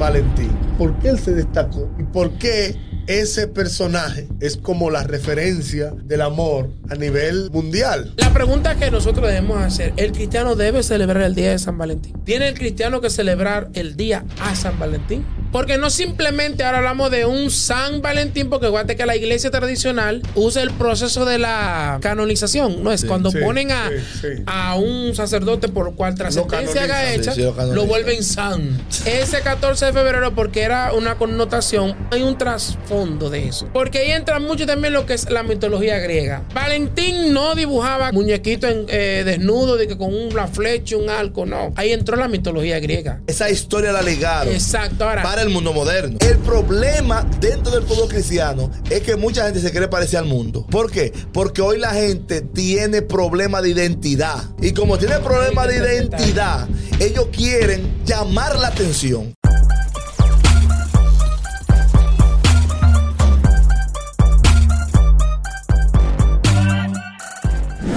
Valentín? ¿Por qué él se destacó? ¿Y por qué ese personaje es como la referencia del amor a nivel mundial? La pregunta que nosotros debemos hacer, ¿el cristiano debe celebrar el día de San Valentín? ¿Tiene el cristiano que celebrar el día a San Valentín? Porque no simplemente ahora hablamos de un San Valentín, porque acuérdate que la iglesia tradicional usa el proceso de la canonización, ¿no? Es cuando sí, ponen a, sí, a un sacerdote por cual trascendencia haga hecha, lo vuelven san. Ese 14 de febrero, porque era una connotación, hay un trasfondo de eso. Porque ahí entra mucho también lo que es la mitología griega. Valentín no dibujaba muñequitos en, eh, desnudos de que con una flecha, un arco, no. Ahí entró la mitología griega. Esa historia la legaron Exacto. Ahora, para el mundo moderno. El problema dentro del pueblo cristiano es que mucha gente se quiere parecer al mundo. ¿Por qué? Porque hoy la gente tiene problema de identidad. Y como tiene problema de identidad, ellos quieren llamar la atención.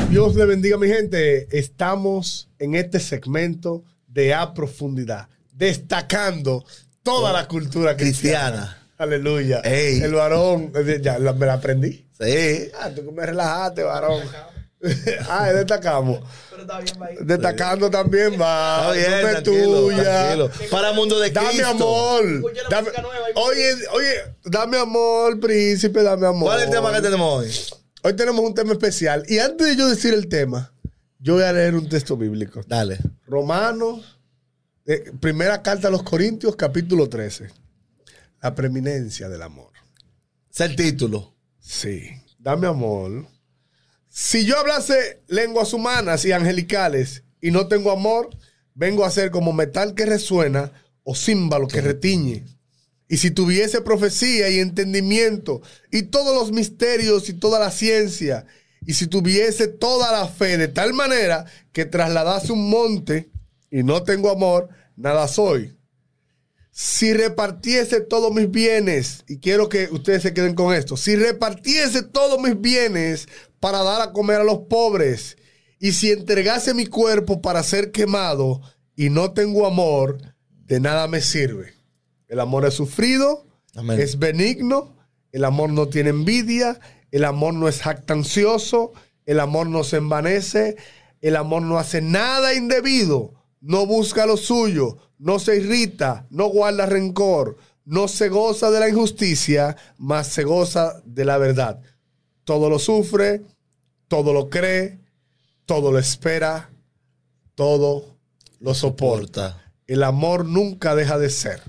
Dios le bendiga, mi gente. Estamos en este segmento de A Profundidad, destacando toda la cultura cristiana. Cristiana. Aleluya. Ey. El varón, ya la- me la aprendí. Sí. Ah, tú que me relajaste, varón. ah, destacamos. Destacando también va. Está bien, no es tranquilo, tuya. tranquilo. Para el mundo de Dame Cristo. amor. Dame- oye, oye, dame amor, príncipe, dame amor. ¿Cuál es el tema que tenemos hoy? Hoy tenemos un tema especial. Y antes de yo decir el tema, yo voy a leer un texto bíblico. Dale. Romanos, eh, primera carta a los Corintios, capítulo 13. La preeminencia del amor. Es el título. Sí, dame amor. Si yo hablase lenguas humanas y angelicales y no tengo amor, vengo a ser como metal que resuena o címbalo que retiñe. Y si tuviese profecía y entendimiento y todos los misterios y toda la ciencia, y si tuviese toda la fe de tal manera que trasladase un monte y no tengo amor, nada soy. Si repartiese todos mis bienes, y quiero que ustedes se queden con esto, si repartiese todos mis bienes para dar a comer a los pobres, y si entregase mi cuerpo para ser quemado y no tengo amor, de nada me sirve. El amor es sufrido, Amén. es benigno, el amor no tiene envidia, el amor no es jactancioso, el amor no se envanece, el amor no hace nada indebido, no busca lo suyo, no se irrita, no guarda rencor, no se goza de la injusticia, mas se goza de la verdad. Todo lo sufre, todo lo cree, todo lo espera, todo lo soporta. El amor nunca deja de ser.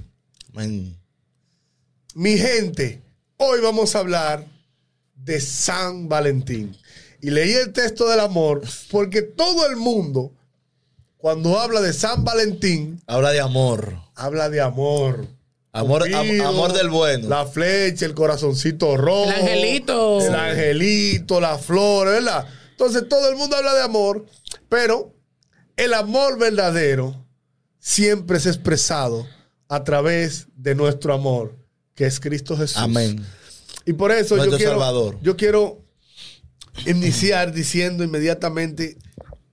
Mi gente, hoy vamos a hablar de San Valentín. Y leí el texto del amor porque todo el mundo, cuando habla de San Valentín, Habla de amor. habla de amor. Amor, am- Cupido, amor del bueno. La flecha, el corazoncito rojo. El angelito. El angelito, la flor, ¿verdad? Entonces todo el mundo habla de amor, pero el amor verdadero siempre es expresado a través de nuestro amor, que es Cristo Jesús. Amén. Y por eso yo quiero, Salvador. yo quiero iniciar diciendo inmediatamente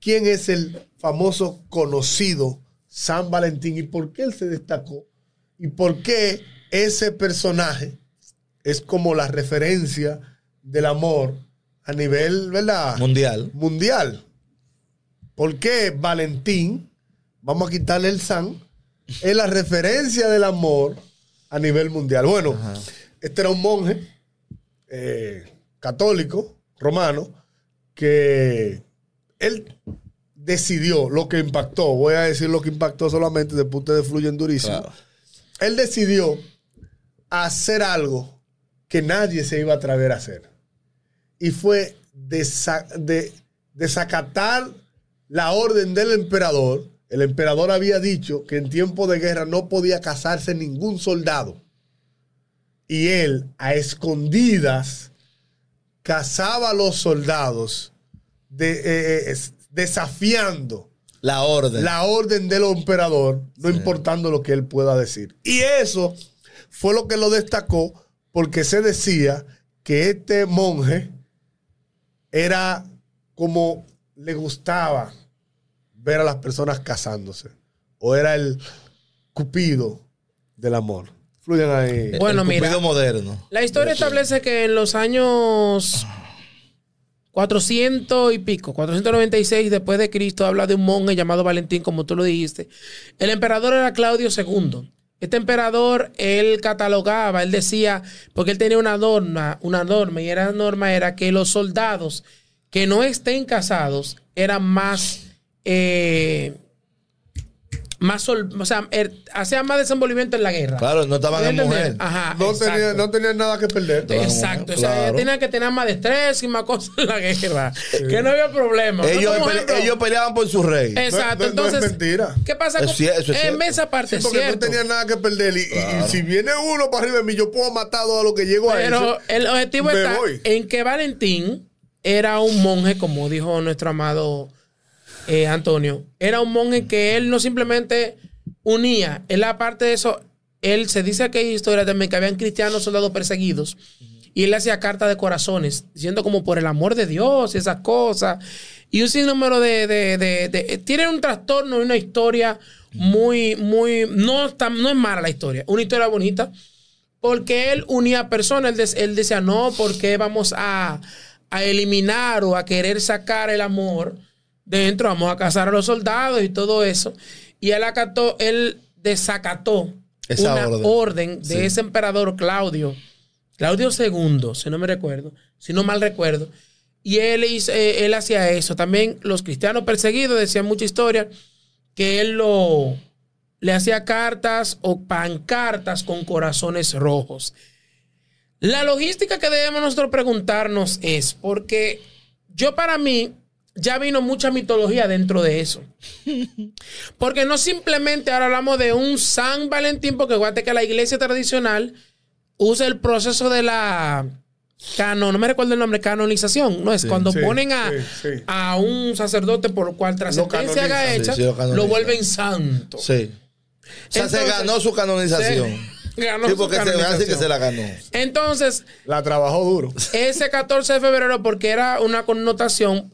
quién es el famoso conocido San Valentín y por qué él se destacó y por qué ese personaje es como la referencia del amor a nivel, ¿verdad? Mundial. mundial. ¿Por qué Valentín, vamos a quitarle el San, es la referencia del amor a nivel mundial? Bueno, este era un monje eh, católico, romano, que él decidió lo que impactó, voy a decir lo que impactó solamente, después ustedes fluyen durísimo. Claro. Él decidió hacer algo que nadie se iba a atrever a hacer y fue desa- de- desacatar la orden del emperador. El emperador había dicho que en tiempo de guerra no podía casarse ningún soldado. Y él, a escondidas, casaba a los soldados, de- eh, eh, desafiando La orden. la orden del emperador, no Sí. importando lo que él pueda decir. Y eso fue lo que lo destacó porque se decía que este monje era como le gustaba ver a las personas casándose. O era el cupido del amor. Fluyan ahí. Bueno, el mira. Cupido moderno. La historia establece que en los años 400 y pico, 496 después de Cristo, habla de un monje llamado Valentín, como tú lo dijiste. El emperador era Claudio II. Este emperador, él catalogaba, él decía, porque él tenía una norma, una norma, y era norma era que los soldados que no estén casados eran más, eh, más, sol- o sea, er- hacían más desenvolvimiento en la guerra. Claro, no estaban en mujer. Ajá, no, tenía, no tenían nada que perder. Claro. Exacto, o sea, Claro. ellos tenían que tener más destreza y más cosas en la guerra. Que no había problema. Ellos, No, como pele- ejemplo- ellos peleaban por su rey. Exacto, No- no- no es entonces. mentira. ¿Qué pasa Es con cier- eso es En esa parte Sí, es porque cierto. no tenían nada que perder. Y, y- y si viene uno para arriba de mí, yo puedo matar todo lo que llego a Pero eso. el objetivo me está voy. en que Valentín era un monje, como dijo nuestro amado eh, Antonio. Era un monje que él no simplemente unía. Él, aparte de eso, él se dice que hay historia también que habían cristianos soldados perseguidos. Y él hacía cartas de corazones, diciendo como por el amor de Dios y esas cosas. Y un sinnúmero de, de, de, de- Tiene un trastorno y una historia muy, muy. No, está- no es mala la historia, una historia bonita porque él unía personas. Él, él decía, no, porque vamos a, a eliminar o a querer sacar el amor dentro, vamos a casar a los soldados y todo eso. Y él acató, él desacató Esa una orden. orden, de Sí. ese emperador Claudio, Claudio II, si no me recuerdo, si no mal recuerdo. Y él, hizo- eh, él hacía eso. También los cristianos perseguidos decían mucha historia que él lo, le hacía cartas o pancartas con corazones rojos. La logística que debemos nosotros preguntarnos es, porque yo para mí ya vino mucha mitología dentro de eso. Porque no simplemente ahora hablamos de un San Valentín, porque aguante que la iglesia tradicional usa el proceso de la canon, no me recuerdo el nombre, canonización, no es cuando sí, ponen a, sí, sí. a un sacerdote por cual trascendencia haga hecha, sí, sí, lo vuelven santo. Sí. O sea, se ganó su canonización. Se ganó sí, su porque se que se la ganó. Entonces, La trabajó duro. ese 14 de febrero, porque era una connotación,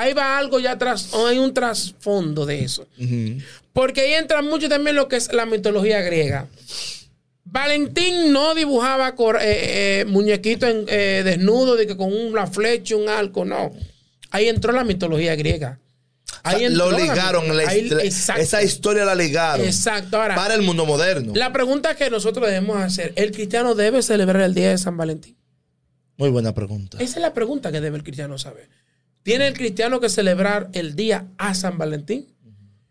ahí va algo ya atrás, hay un trasfondo de eso. Porque ahí entra mucho también lo que es la mitología griega. Valentín no dibujaba eh, eh, muñequito en, eh, desnudo de que con una flecha, un arco, no. Ahí entró la mitología griega. O sea, Ahí lo ligaron, la Ahí- esa historia la ligaron Exacto. Ahora, para el mundo moderno. la pregunta que nosotros debemos hacer, ¿el cristiano debe celebrar el día de San Valentín? Muy buena pregunta. Esa es la pregunta que debe el cristiano saber. ¿Tiene el cristiano que celebrar el día a San Valentín?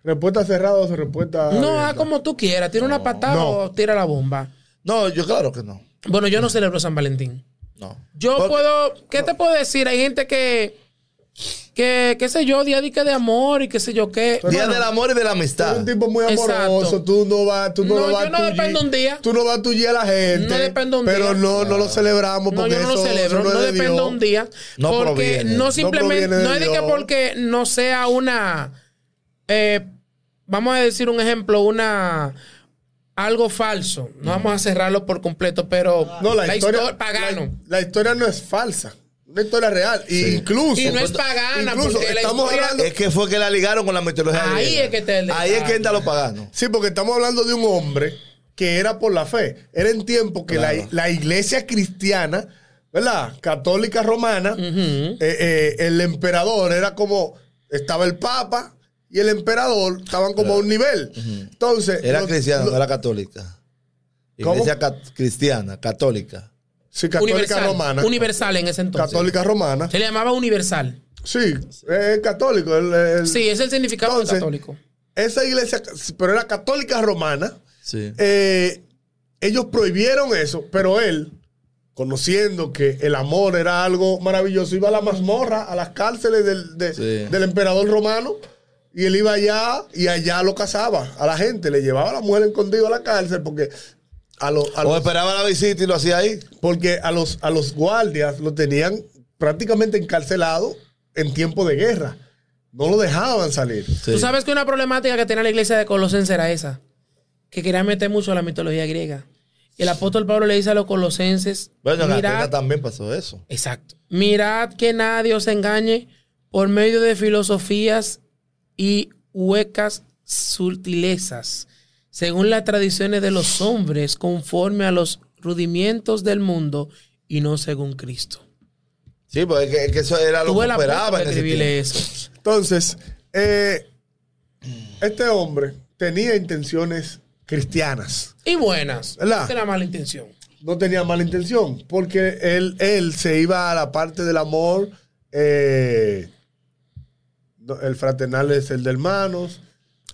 Respuesta cerrada o respuesta. No, haz como tú quieras. Tira una patada No. o tira la bomba. No, yo claro que no. Bueno, yo no celebro San Valentín. No. Yo Porque- puedo, ¿qué te puedo decir? Hay gente que, que, qué sé yo, día de, amor y qué sé yo qué. Día Bueno, del amor y de la Tú amistad. eres un tipo muy amoroso, Exacto. tú no vas, tú no, No, lo vas yo no dependo un día. Tú no vas a tullir a la gente. No dependo un pero día. no, no lo celebramos No, porque yo no lo eso, celebro, no, de dependo Dios. un día. No porque proviene. no No simplemente, no es de que porque no sea una, eh, vamos a decir un ejemplo, una algo falso. No vamos a cerrarlo por completo, pero No, la, historia, pagano. La, la historia no es falsa. Una historia real. Y incluso. Y no es pagana, Incluso estamos historia- hablando. Es que fue que la ligaron con la mitología Ahí griega. es que te- Ahí es que entra lo pagano. Sí, porque estamos hablando de un hombre que era por la fe. Era en tiempo que Claro. la, la iglesia cristiana, ¿verdad? Católica romana, eh, eh, el emperador era como. Estaba el papa y el emperador estaban como a un nivel. Entonces. Era cristiana, no era católica. ¿Cómo? Iglesia cat- cristiana, católica. Sí, católica universal, romana. universal en ese entonces. Católica romana. Se le llamaba universal. Sí, es católico. el- el- Sí, es el significado de católico. Esa iglesia, pero era católica romana. Sí. eh, ellos prohibieron eso, pero él, conociendo que el amor era algo maravilloso, iba a la mazmorra, a las cárceles del, de- Sí. del emperador romano, y él iba allá y allá lo casaba a la gente, le llevaba a la mujer escondido a la cárcel porque a, los- a O los, esperaba la visita y lo hacía ahí. porque a los, a los guardias lo tenían prácticamente encarcelado en tiempo de guerra. No lo dejaban salir. Sí. Tú sabes que una problemática que tenía la iglesia de Colosenses era esa, que quería meter mucho a la mitología griega. Y el apóstol Pablo le dice a los colosenses, Bueno, en mirad, Atenas también pasó eso. exacto, mirad que nadie os engañe por medio de filosofías y huecas sutilezas, según las tradiciones de los hombres, conforme a los rudimientos del mundo y no según Cristo. Sí, porque es que, es que eso era lo Tuve que esperaba en ese eso. Entonces, eh, este hombre tenía intenciones cristianas. Y buenas. ¿Verdad? No tenía mala intención. No tenía mala intención, porque él, él se iba a la parte del amor. eh, el fraternal es el de hermanos.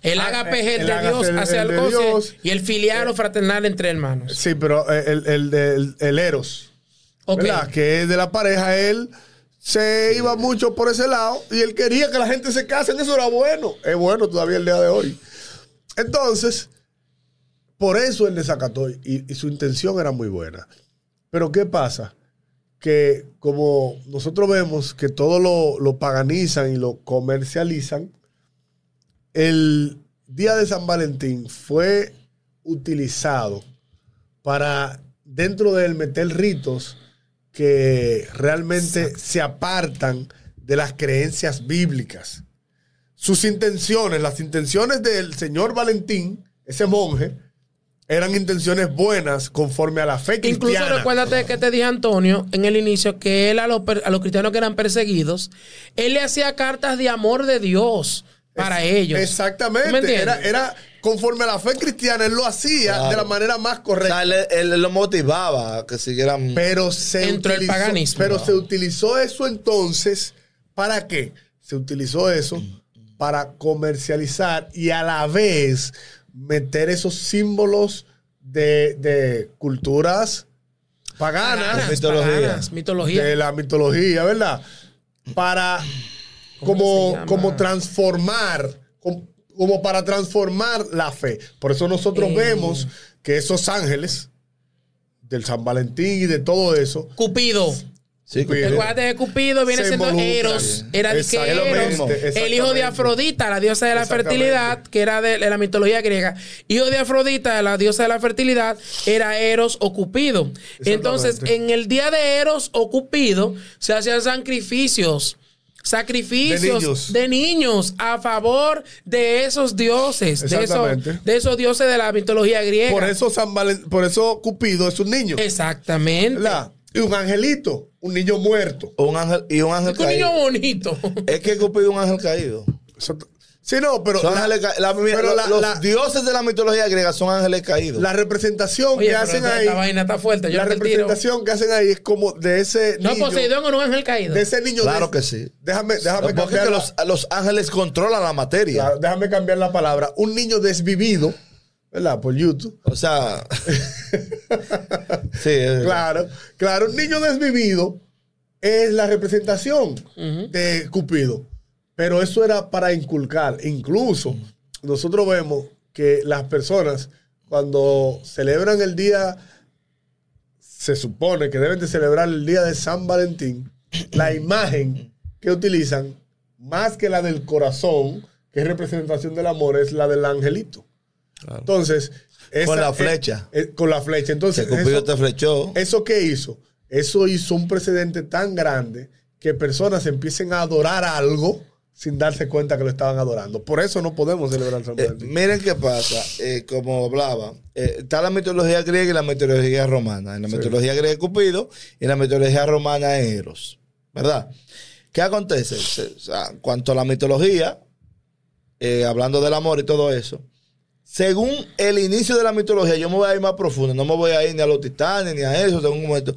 El Ah, ágape es el, de Dios hacia el Dios. y el filial o fraternal entre hermanos. Sí, pero eh, el, el, el Eros. Que es de la pareja, él se iba mucho por ese lado y él quería que la gente se case, eso era bueno. Es bueno todavía el día de hoy. Entonces, por eso él desacató y, y su intención era muy buena. Pero ¿qué pasa? Que como nosotros vemos que todo lo, lo paganizan y lo comercializan, el día de San Valentín fue utilizado para dentro de él meter ritos que realmente se apartan de las creencias bíblicas. Sus intenciones, las intenciones del señor Valentín, ese monje, eran intenciones buenas conforme a la fe Incluso cristiana. recuérdate que te dije Antonio en el inicio que él a los, a los cristianos que eran perseguidos, él le hacía cartas de amor de Dios para ellos. ¿Me Exactamente. Era, era conforme a la fe cristiana, él lo hacía Claro. de la manera más O correcta. sea, él, él lo motivaba a que siguieran. Pero se Dentro del utilizó, paganismo. Pero se utilizó eso entonces, ¿para qué? Se utilizó eso para comercializar y a la vez meter esos símbolos de, de culturas paganas, Paganas, mitología. paganas, mitología. de la mitología, ¿verdad? Para ¿Cómo se como, como transformar, com- como para transformar la fe. Por eso nosotros Eh. vemos que esos ángeles del San Valentín y de todo eso, Cupido. Sí, Cupido. Recuerda que Cupido viene Se siendo. Eros. Era de que Eros, el hijo de Afrodita, la diosa de la fertilidad, que era de, de la mitología griega. Hijo de Afrodita, la diosa de la fertilidad, era Eros o Cupido. Entonces, en el día de Eros o Cupido, se hacían sacrificios. Sacrificios De niños. de niños a favor de esos dioses, de esos, Exactamente. de esos dioses de la mitología griega. por eso San Valen- por eso Cupido es un niño. Exactamente. ¿verdad? Y un angelito, un niño muerto. Un ángel y un ángel Un niño caído. bonito. Es que Cupido es un ángel caído. Sí, no, pero, Son la, ángeles ca- la- pero los, la- los la- dioses de la mitología griega son ángeles caídos. la representación Oye, que hacen ahí, vaina está fuerte. Yo la no tiro. representación que hacen ahí es como de ese No, niño, Poseidón o no ángel caído. de ese niño. Claro de- que sí. Déjame, déjame Porque es cambiar los, los ángeles controlan la materia. Claro, déjame cambiar la palabra. Un niño desvivido, ¿verdad? Por YouTube. O sea. sí, es- Claro, claro. Un niño desvivido es la representación de Cupido. Pero eso era para inculcar. Incluso nosotros vemos que las personas, cuando celebran el día, se supone que deben de celebrar el día de San Valentín, la imagen que utilizan, más que la del corazón, que es representación del amor, es la del angelito. Entonces, Con la flecha. es- con la flecha. Entonces, eso- te flechó. ¿Eso qué hizo? Eso hizo un precedente tan grande que personas empiecen a adorar algo sin darse cuenta que lo estaban adorando. Por eso no podemos celebrar San Eh, Valentín. miren qué pasa, eh, como hablaba, eh, está la mitología griega y la mitología romana. En la Sí. mitología griega es Cupido y en la mitología romana es Eros, ¿verdad? ¿Qué acontece? Se- o sea, cuanto a la mitología, eh, hablando del amor y todo eso, según el inicio de la mitología, yo me voy a ir más profundo, no me voy a ir ni a los titanes ni a eso, según un momento.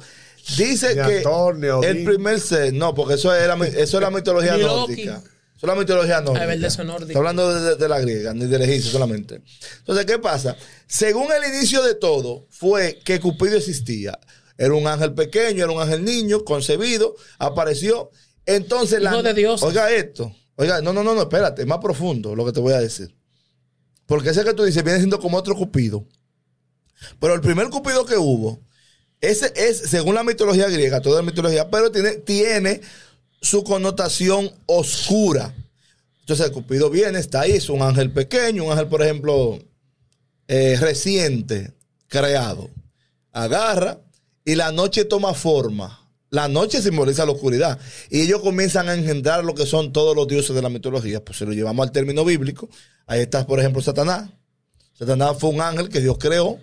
Dice Ni que Thor, el primer ser, no, porque eso es la, eso es la mitología nórdica. La mitología nórdica. Ah, verdad, eso es nórdico. Está hablando de, de- de la griega, ni del egipcio solamente. Entonces, ¿qué pasa? Según el inicio de todo, fue que Cupido existía. Era un ángel pequeño, era un ángel niño, concebido, apareció. Entonces, Hijo de Dios. Oiga esto. Oiga, no, no, no, no, espérate, es más profundo lo que te voy a decir. Porque ese que tú dices viene siendo como otro Cupido. Pero el primer Cupido que hubo, ese es, según la mitología griega, toda la mitología, pero tiene, tiene su connotación oscura. Entonces, Cupido viene, está ahí, es un ángel pequeño, un ángel, por ejemplo, eh, reciente, creado. Agarra y la noche toma forma. La noche simboliza la oscuridad. Y ellos comienzan a engendrar lo que son todos los dioses de la mitología. Pues si lo llevamos al término bíblico, ahí está, por ejemplo, Satanás. Satanás fue un ángel que Dios creó,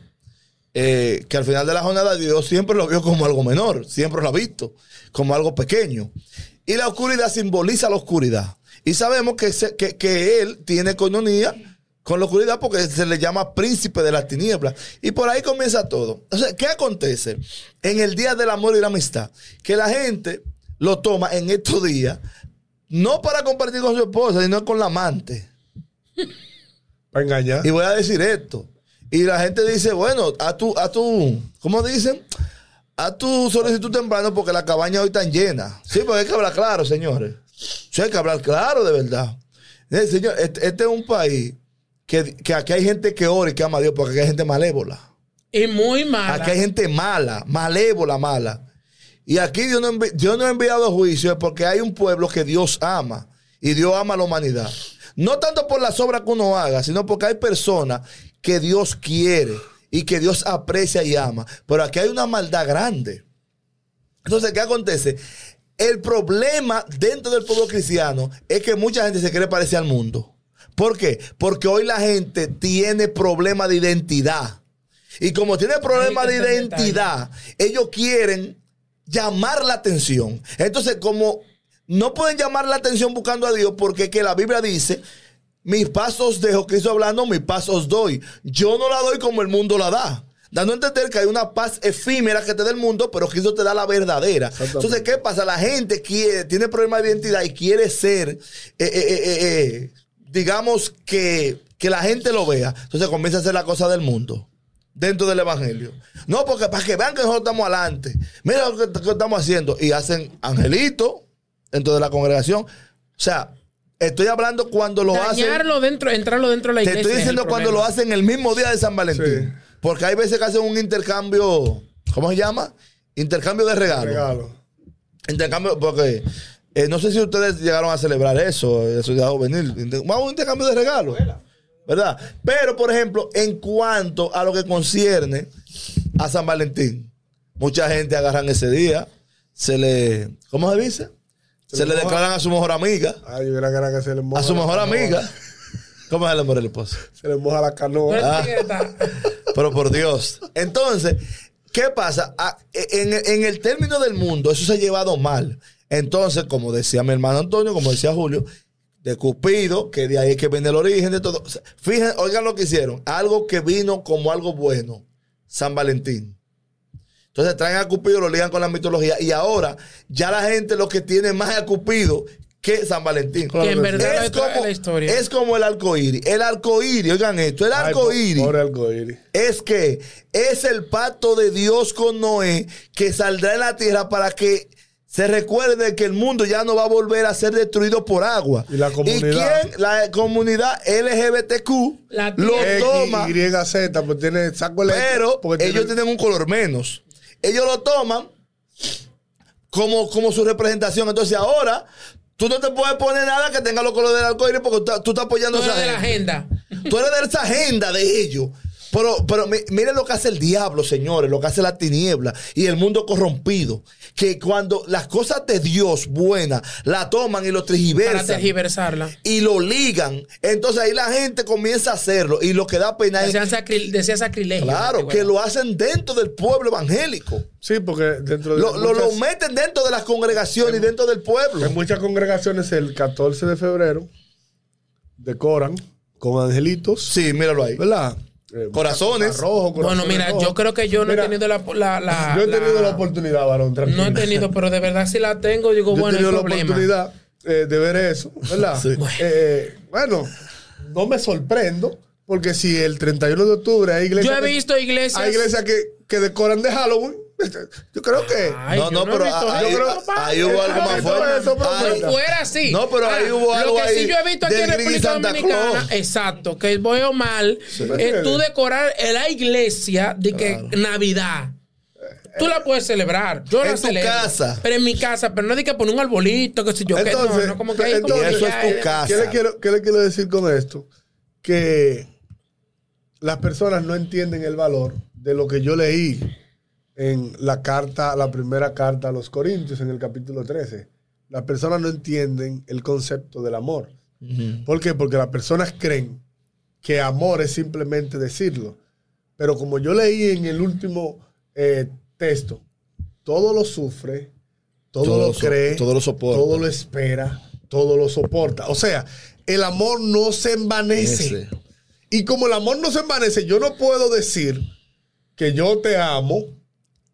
eh, que al final de la jornada Dios siempre lo vio como algo menor, siempre lo ha visto como algo pequeño. Y la oscuridad simboliza la oscuridad. Y sabemos que, se- que, que él tiene coinonía con la oscuridad porque se le llama príncipe de las tinieblas. Y por ahí comienza todo. O sea, ¿qué acontece en el día del amor y la amistad? Que la gente lo toma en estos días, no para compartir con su esposa, sino con la amante. Para engañar. Y voy a decir esto. Y la gente dice, bueno, a tu, a tu, ¿cómo dicen? A tu solicitud temprano porque la cabaña hoy está llena. Sí, porque hay que hablar claro, señores. Sí, hay que hablar claro de verdad. Eh, señor, este, este es un país que, que aquí hay gente que ora y que ama a Dios porque aquí hay gente malévola. Y muy mala. Aquí hay gente mala, malévola, mala. Y aquí Dios no, envi- Dios no ha enviado juicio porque hay un pueblo que Dios ama. Y Dios ama a la humanidad. No tanto por las obras que uno haga, sino porque hay personas que Dios quiere y que Dios aprecia y ama. Pero aquí hay una maldad grande. Entonces, ¿qué acontece? El problema dentro del pueblo cristiano es que mucha gente se quiere parecer al mundo. ¿Por qué? Porque hoy la gente tiene problema de identidad. Y como tiene problema Ahí de identidad, ellos quieren llamar la atención. Entonces, como no pueden llamar la atención buscando a Dios, porque que la Biblia dice, mis pasos dejo, Cristo hablando, mis pasos doy. Yo no la doy como el mundo la da. Dando a entender que hay una paz efímera que te da el mundo, pero Cristo te da la verdadera. Entonces, ¿qué pasa? La gente quiere, tiene problemas de identidad y quiere ser, eh, eh, eh, digamos, que, que la gente lo vea. Entonces comienza a hacer la cosa del mundo dentro del evangelio. No, porque para que vean que nosotros estamos adelante. Mira lo que, que estamos haciendo. Y hacen angelito dentro de la congregación. O sea, estoy hablando cuando lo hacen. Dañarlo dentro, entrarlo dentro de la Te iglesia. estoy es el diciendo cuando lo hacen el mismo día de San Valentín. Sí. Porque hay veces que hacen un intercambio. ¿Cómo se llama? Intercambio de regalos. Regalo. Intercambio, porque eh, no sé si ustedes llegaron a celebrar eso, eso ya venir. Inter- Vamos a un intercambio de regalos. ¿Verdad? Pero, por ejemplo, en cuanto a lo que concierne a San Valentín, mucha gente agarran ese día, se le. ¿Cómo se dice? Se, Se le declaran a su mejor amiga, Ay, yo era que era que se le moja a su mejor amiga. ¿Cómo se le muere el esposo? Se le moja la Pero canoa. este Ah. Pero por Dios. Entonces, ¿qué pasa? Ah, En, en el término del mundo, eso se ha llevado mal. Entonces, como decía mi hermano Antonio, como decía Julio, de Cupido, que de ahí es que viene el origen de todo. Fíjense, oigan lo que hicieron. Algo que vino como algo bueno. San Valentín. Entonces traen a Cupido, lo ligan con la mitología. Y ahora, ya la gente lo que tiene más a Cupido que San Valentín. Que en verdad es, como, la historia. es como el arcoíris. El arcoíris, oigan esto, el Ay, arcoíris Pobre arcoíris. es que es el pacto de Dios con Noé que saldrá en la tierra para que se recuerde que el mundo ya no va a volver a ser destruido por agua. Y la comunidad. quién? La comunidad LGBTQ La lo toma, Y, Z, pues tiene saco pero porque ellos tiene- tienen un color menos. Ellos lo toman como, como su representación. Entonces ahora tú no te puedes poner nada que tenga los colores del arcoíris porque tú, tú estás apoyando Todo esa de la agenda. Tú eres de esa agenda de ellos. Pero, pero mi- miren lo que hace el diablo, señores, lo que hace la tiniebla y el mundo corrompido. Que cuando las cosas de Dios buenas la toman y lo Para tergiversan tergiversarla. y lo ligan, entonces ahí la gente comienza a hacerlo. Y lo que da pena es, Decían sacri- decía sacrilegio. claro, que lo hacen dentro del pueblo evangélico. Sí, porque dentro de Lo, lo, lo muchas- meten dentro de las congregaciones y dentro del pueblo. en muchas congregaciones el 14 de febrero decoran con angelitos, Sí, míralo ahí. ¿verdad? Eh, Corazones. rojo, Bueno, corazones mira, rojos. yo creo que yo no Mira, he tenido la, la, la- Yo he tenido la- la, oportunidad, varón, tranquilo. No he tenido, pero de verdad si la tengo, digo, Yo bueno, he tenido la problema. oportunidad eh, de ver eso, ¿verdad? Sí. Eh, bueno, no me sorprendo, porque si el 31 de octubre hay Yo iglesias, he visto iglesias. hay iglesias que, que decoran de Halloween, yo creo que... Ay, No, yo no, pero ahí- eso, ahí- papá. ahí hubo algo Ah, más no, fuerte. eso, pero Ahí- Si fuera así. No, pero ahí Ah, hubo algo Lo que ahí sí yo he visto aquí en República Dominicana, Claus. exacto, que veo mal, es tú decorar en la iglesia de que Navidad. Tú la puedes celebrar. Yo En la tu celebro. casa. Pero en mi casa, pero no de que poner un arbolito, que si yo qué. Entonces, No, no, como que como entonces- que Eso ya es tu casa. ¿Qué le, quiero, qué le quiero decir con esto? Que las personas no entienden el valor de lo que yo leí en la carta, la primera carta a los Corintios, en el capítulo 13. Las personas no entienden el concepto del amor. ¿Por qué? Porque las personas creen que amor es simplemente decirlo. Pero como yo leí en el último eh, texto, todo lo sufre, todo, Todo lo cree, todo lo soporta. todo lo espera, todo lo soporta. O sea, el amor no se envanece. Ese. Y como el amor no se envanece, yo no puedo decir que yo te amo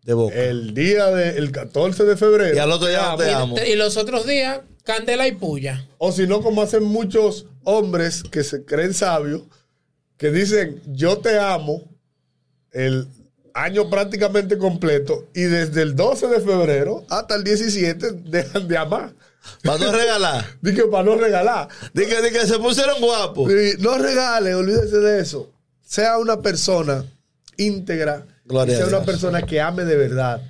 De boca. el día del 14 de febrero. Y al otro día no te amo. Y los otros días, candela y puya. O si no, como hacen muchos hombres que se creen sabios, que dicen, yo te amo el año prácticamente completo y desde el 12 de febrero hasta el 17 dejan de amar. Para no regalar. Dije, para no regalar. Dije, dije, se pusieron guapos. No regale, olvídese de eso. Sea una persona íntegra, Gloria sea una persona que ame de verdad.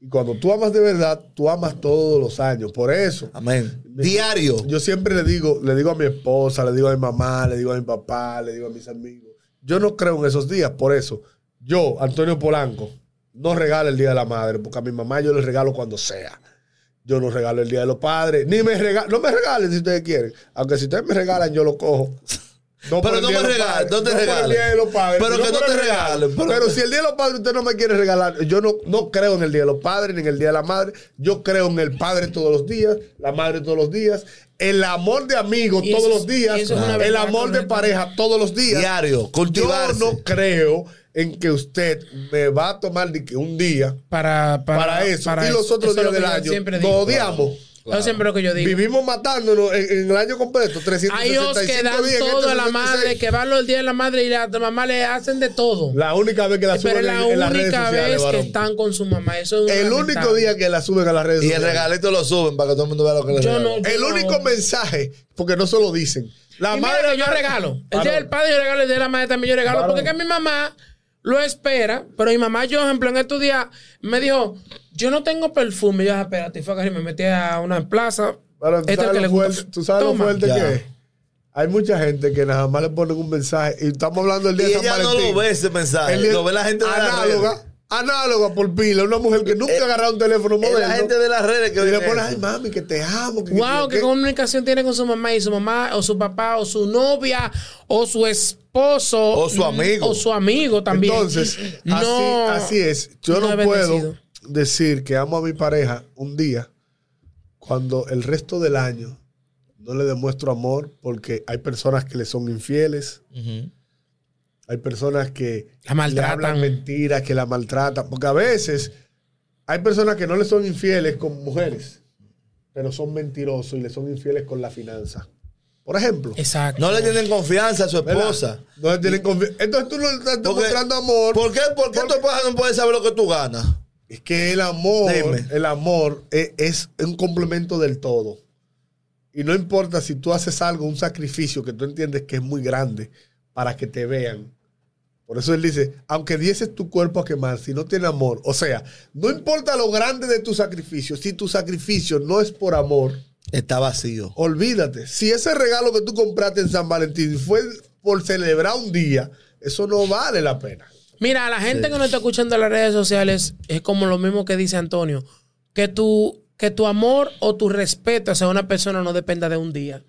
Y cuando tú amas de verdad, tú amas todos los años. Por eso, Amén. Diario. yo siempre le digo, le digo a mi esposa, le digo a mi mamá, le digo a mi papá, le digo a mis amigos. Yo no creo en esos días, por eso. Yo, Antonio Polanco, no regalo el Día de la Madre, porque a mi mamá yo le regalo cuando sea. Yo no regalo el Día de los Padres, ni me regalo, no me regalen si ustedes quieren. Aunque si ustedes me regalan, yo lo cojo. No Pero no me regalen, no te Pero que no te regalen, pero- Pero si el Día de los Padres usted no me quiere regalar, yo no, no creo en el Día de los Padres ni en el Día de la Madre. Yo creo en el Padre todos los días, la Madre todos los días, el amor de amigos todos eso los días, es el amor de pareja todos los días. Diario. Cultivarse. Yo no creo en que usted me va a tomar de que un día Para, para, para, eso para y los otros lo días del año Siempre nos Eso siempre lo que yo digo. Vivimos matándonos en, en el año completo, 365 Hay hijos que dan días. en todo este a la 66. madre, que van los días de la madre y la mamá le hacen de todo. La única vez que la Pero suben es la en, en las redes única sociales, vez que están con su mamá. Eso es El lamentable. único día que la suben a las redes Y el regalito lo suben para que todo el mundo vea lo que le Yo no- El único no- mensaje, porque no se lo dicen. La Y mira madre que yo regalo. El día del padre yo regalo, el día de la madre también yo regalo. Varón. Porque es que mi mamá lo espera. Pero mi mamá, yo, ejemplo, en estos días me dijo, yo no tengo perfume. Yo, "Ah, espérate, y fue que me metí a una plaza. Varón, ¿tú Este sabes, que le fuerte, tú sabes lo fuerte Ya. que es? Hay mucha gente que nada más le ponen un mensaje y estamos hablando del día Y de San ella no Valentín. lo ve ese mensaje. El día- Lo ve la gente de análoga. Análoga por pila, una mujer que nunca Eh, ha agarrado un teléfono Es moderno. la gente de las redes que y le pone, ay mami, que te amo. Que, Wow, que- qué comunicación tiene con su mamá y su mamá o su papá o su novia o su esposo O su amigo. o su amigo también. Entonces, no, así, así es. Yo no, puedo decir que amo a mi pareja un día cuando el resto del año no le demuestro amor porque hay personas que le son infieles. Hay personas que La maltratan. le hablan mentiras, que la maltratan, porque a veces hay personas que no le son infieles con mujeres, pero son mentirosos y le son infieles con la finanza. Por ejemplo. Exacto. No le tienen confianza a su ¿verdad? esposa. No le tienen confi- Entonces tú no le estás Porque- demostrando amor. ¿Por qué, por qué tu esposa no puede saber lo que tú ganas? Es que el amor, Dime. el amor es, es un complemento del todo. Y no importa si tú haces algo, un sacrificio que tú entiendes que es muy grande para que te vean. Por eso él dice, aunque dieses tu cuerpo a quemar, si no tiene amor, o sea, no importa lo grande de tu sacrificio, si tu sacrificio no es por amor, Está vacío. olvídate. Si ese regalo que tú compraste en San Valentín fue por celebrar un día, eso no vale la pena. Mira, la gente que nos está escuchando en las redes sociales es como lo mismo que dice Antonio, que tu, que tu amor o tu respeto hacia una persona no dependa de un día.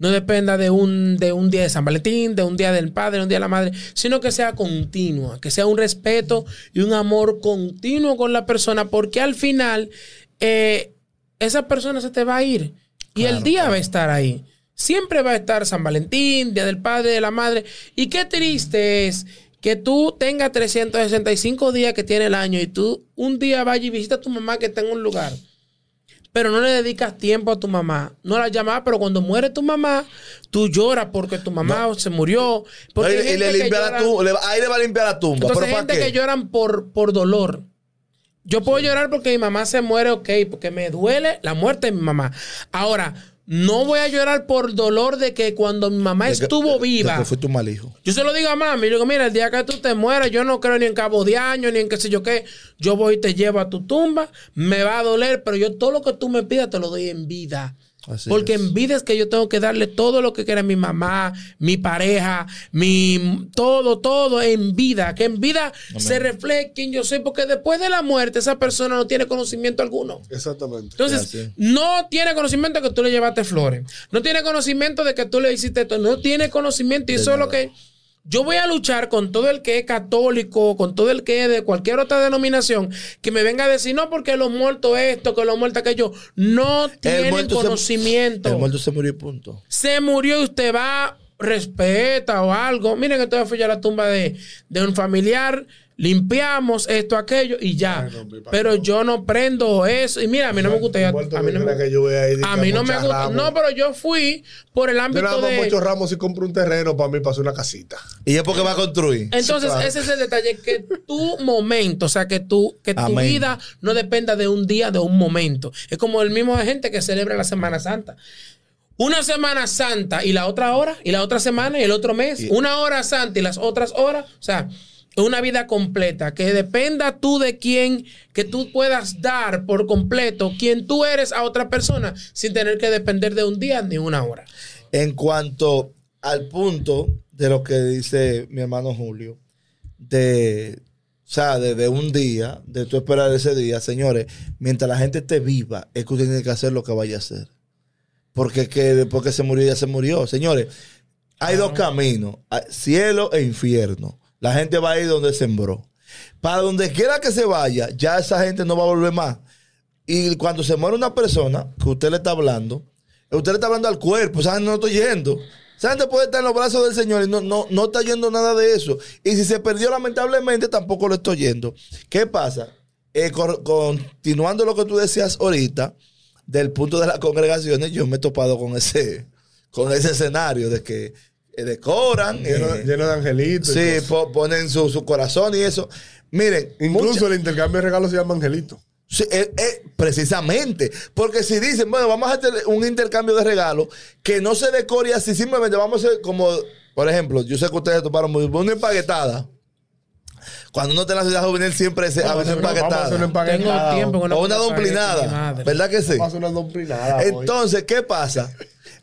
No dependa de un, de un día de San Valentín, de un día del padre, de un día de la madre, sino que sea continua, que sea un respeto y un amor continuo con la persona, porque al final eh, esa persona se te va a ir y el día va a estar ahí. Siempre va a estar San Valentín, Día del Padre, de la Madre. Y qué triste es que tú tengas 365 días que tiene el año y tú un día vayas y visitas a tu mamá que está en un lugar, pero no le dedicas tiempo a tu mamá. No la llamas, pero cuando muere tu mamá, tú lloras porque tu mamá se murió. Porque y, le limpia la tumba. ahí le va a limpiar la tumba. entonces ¿Pero hay gente que lloran por, por dolor. Yo puedo llorar porque mi mamá se muere, ok, porque me duele la muerte de mi mamá. Ahora, no voy a llorar por dolor de que cuando mi mamá De que- estuvo de viva. que fuiste un mal hijo. Yo se lo digo a mami, yo digo, mira, el día que tú te mueras, yo no creo ni en cabo de año, ni en qué sé yo qué. Yo voy y te llevo a tu tumba, me va a doler, pero yo todo lo que tú me pidas te lo doy en vida. Así Porque es. en vida es que yo tengo que darle todo lo que quiera mi mamá, mi pareja, mi todo, todo en vida. Que en vida se refleje quién yo soy, porque después de la muerte esa persona no tiene conocimiento alguno. Exactamente. Entonces, no tiene conocimiento de que tú le llevaste flores. No tiene conocimiento de que tú le hiciste esto. No tiene conocimiento. Y De eso es lo que Yo voy a luchar con todo el que es católico, con todo el que es de cualquier otra denominación, que me venga a decir, no, porque los muertos esto, que los muertos aquello. No tienen muerto se- conocimiento. El muerto se murió y punto. se murió y usted va, respeta o algo. Miren que todavía fui a la tumba de, de un familiar, limpiamos esto, aquello y ya. Pero yo no prendo eso. Y mira, a mí no me gusta. A mí no me, yo a mí no me gusta. ramos. No, pero yo fui por el Yo ámbito más de. muchos ramos y compro un terreno para mí, para hacer una casita. Y es porque va a construir. Entonces, claro. ese es el detalle, que tu momento, o sea, que tu, que tu Amén. vida no dependa de un día, de un momento. Es como el mismo gente que celebra la Semana Santa. Una Semana Santa y la otra hora, y la otra semana y el otro mes. Una hora santa y las otras horas. O sea, una vida completa, que dependa tú de quién, que tú puedas dar por completo quien tú eres a otra persona sin tener que depender de un día ni una hora. En cuanto al punto de lo que dice mi hermano Julio, de, o sea, de, de un día, de tú esperar ese día, señores, mientras la gente esté viva, es que usted tiene que hacer lo que vaya a hacer. Porque que después que se murió, ya se murió. Señores, hay dos caminos, cielo e infierno. La gente va a ir donde sembró. Para donde quiera que se vaya, ya esa gente no va a volver más. Y cuando se muere una persona que usted le está hablando, usted le está hablando al cuerpo, esa no está yendo. Esa gente puede estar en los brazos del Señor y no, no, no está yendo nada de eso. Y si se perdió lamentablemente, tampoco lo estoy yendo. ¿Qué pasa? Eh, continuando lo que tú decías ahorita, del punto de las congregaciones, yo me he topado con ese, con ese escenario de que decoran. Lleno, eh, lleno de angelitos. y sí, po- ponen su, su corazón y eso. Miren, Incluso mucha- el intercambio de regalos se llama angelito. Sí, eh, eh, precisamente, porque si dicen, bueno, vamos a hacer un intercambio de regalos que no se decore así, simplemente vamos a hacer como, por ejemplo, yo sé que ustedes toparon muy una empaquetada. Cuando uno está en la ciudad juvenil siempre se a hace hacer una- vamos a hacer una empaquetada. Tengo tiempo con O una madre. ¿verdad que sí? Vamos a hacer una. Entonces, ¿qué pasa?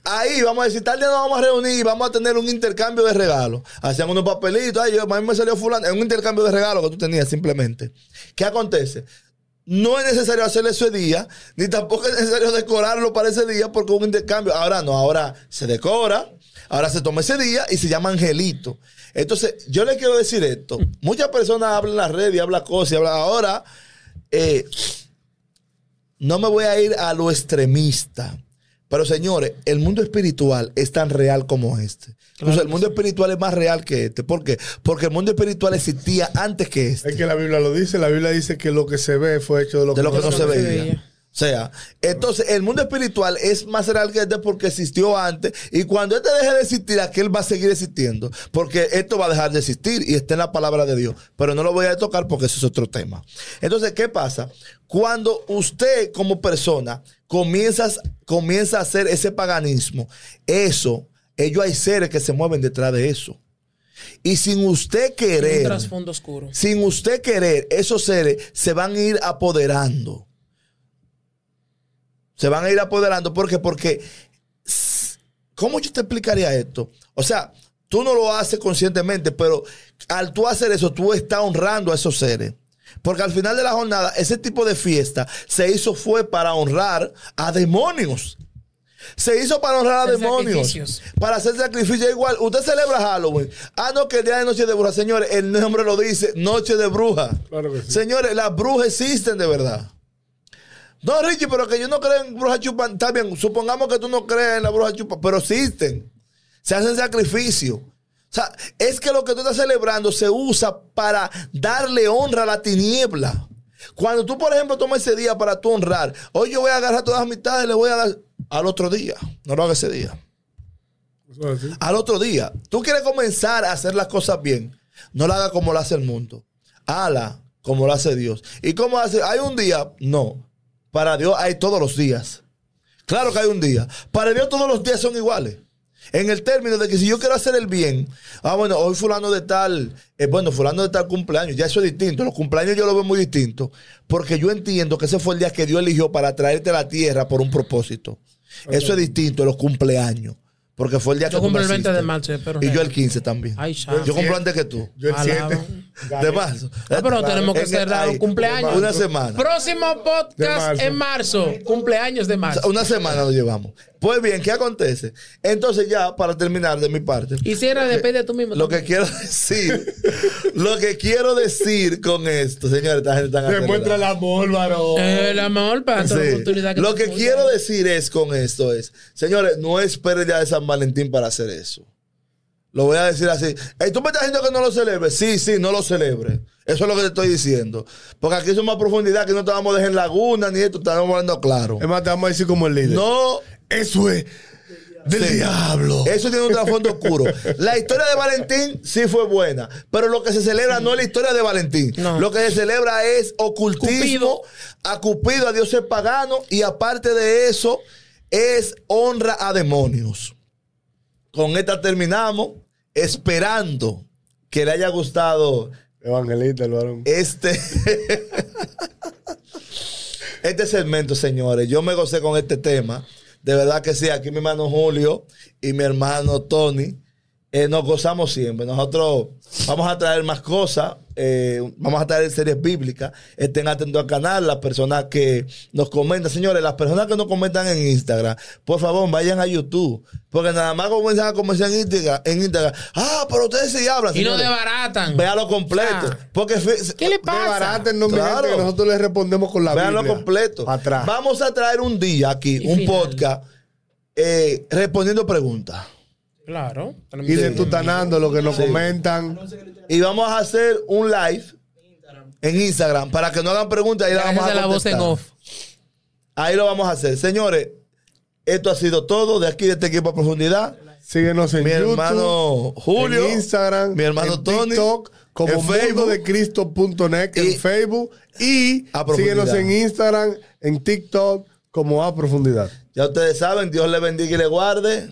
Ahí vamos a decir, tal día nos vamos a reunir y vamos a tener un intercambio de regalos. Hacían unos papelitos, ay, yo, a mí me salió fulano, es un intercambio de regalos que tú tenías simplemente. ¿Qué acontece? No es necesario hacerlo ese día, ni tampoco es necesario decorarlo para ese día porque un intercambio. Ahora no, ahora se decora, ahora se toma ese día y se llama angelito. Entonces, yo le quiero decir esto. Muchas personas hablan en las redes y hablan cosas y hablan ahora. eh, no me voy a ir a lo extremista. Pero señores, el mundo espiritual es tan real como este. Incluso el mundo espiritual es más real que este. ¿Por qué? Porque el mundo espiritual existía antes que este. Es que la Biblia lo dice. La Biblia dice que lo que se ve fue hecho de lo de lo que no se no se veía. veía. O sea, entonces el mundo espiritual es más real que este porque existió antes y cuando este deje de existir, aquel va a seguir existiendo porque esto va a dejar de existir y está en la palabra de Dios. Pero no lo voy a tocar porque eso es otro tema. Entonces, ¿qué pasa? Cuando usted como persona comienzas, comienza a hacer ese paganismo, eso, ellos hay seres que se mueven detrás de eso. Y sin usted Un querer, trasfondo oscuro. sin usted querer, esos seres se van a ir apoderando. Se van a ir apoderando. ¿Por qué? Porque, ¿cómo yo te explicaría esto? O sea, tú no lo haces conscientemente, pero al tú hacer eso, tú estás honrando a esos seres. Porque al final de la jornada, ese tipo de fiesta se hizo fue para honrar a demonios. Se hizo para honrar a Hacer demonios. sacrificios. Para hacer sacrificio igual. Usted celebra Halloween. Ah, no, que el día de noche de bruja. Señores, el nombre lo dice, noche de bruja. Claro que sí. Señores, las brujas existen de verdad. No, Richie, pero que yo no creo en brujas chupan. Está bien, supongamos que tú no crees en la bruja chupan, pero existen. Se hacen sacrificios. O sea, es que lo que tú estás celebrando se usa para darle honra a la tiniebla. Cuando tú, por ejemplo, tomas ese día para tú honrar, hoy yo voy a agarrar todas las mitades y le voy a dar al otro día. No lo haga ese día. Al otro día. Tú quieres comenzar a hacer las cosas bien. No la haga como lo hace el mundo. Hala como lo hace Dios. ¿Y cómo hace? ¿Hay un día? No. Para Dios hay todos los días. Claro que hay un día. Para Dios todos los días son iguales. En el término de que si yo quiero hacer el bien, ah, bueno, hoy fulano de tal, eh, bueno, fulano de tal cumpleaños, ya eso es distinto. Los cumpleaños yo lo veo muy distinto, porque yo entiendo que ese fue el día que Dios eligió para traerte a la tierra por un propósito. Eso es distinto, los cumpleaños. Porque fue el día Yo que tú cumplo el 20 de marzo, espero. Y yo el 15 también. Ay, yo cumplo antes que tú. Yo el Alaba. 7. De marzo. Ah, pero tenemos que cerrar un cumpleaños. Una semana. Próximo podcast marzo. en marzo. Cumpleaños de O marzo. sea, Una semana nos llevamos. Pues bien, ¿qué acontece? Entonces ya, para terminar de mi parte. Y cierra, depende de tú mismo. Lo que quiero decir, lo que quiero decir con esto, señores, esta gente está Demuestra el amor, varón. Eh, la mejor para toda Sí. oportunidad Lo te que quiero decir es con esto es, señores, no esperen el día de San Valentín para hacer eso. Lo voy a decir así. ¿Tú me estás diciendo que no lo celebres? Sí, sí, no lo celebre. Eso es lo que te estoy diciendo. Porque aquí somos más profundidad, que no te vamos a dejar en laguna ni esto, estamos hablando claro. Es más, te vamos a decir como el líder. No, Eso es del Sí. diablo. Eso tiene un trasfondo oscuro. La historia de Valentín sí fue buena, pero lo que se celebra no es la historia de Valentín. No. Lo que se celebra es ocultismo, Cupido. a Cupido, a dioses paganos, y aparte de eso, es honra a demonios. Con esta terminamos, esperando que le haya gustado Evangelista, el varón. este. este segmento, señores. Yo me gocé con este tema. De verdad que sí. Aquí mi hermano Julio y mi hermano Tony. Eh, nos gozamos siempre. Nosotros vamos a traer más cosas. eh, vamos a traer series bíblicas. Estén atentos al canal. Las personas que nos comentan, señores, las personas que nos comentan en Instagram, por favor, vayan a YouTube. Porque nada más comienzan a comentar en Instagram. En Instagram. Ah, pero ustedes sí hablan. Y no señores. desbaratan. Véalo completo. Ah. Porque ¿Qué le pasa? Desbaraten, mi Claro. gente, que nosotros les respondemos con la Véanlo Biblia. completo. Atrás. Vamos a traer un día aquí, Y un final. podcast, eh, respondiendo preguntas. Claro. Y detutanando lo que nos comentan. Y vamos a hacer un live en Instagram para que no hagan preguntas y la vamos a la voz en off. Ahí lo vamos a hacer. Señores, esto ha sido todo de aquí de este equipo a profundidad. Síguenos en Mi YouTube, hermano Julio, en Instagram, mi hermano en Tony, TikTok, como en Facebook. mundodecristo.net Y- en Facebook y síguenos en Instagram, en TikTok como a profundidad. Ya ustedes saben, Dios le bendiga y le guarde.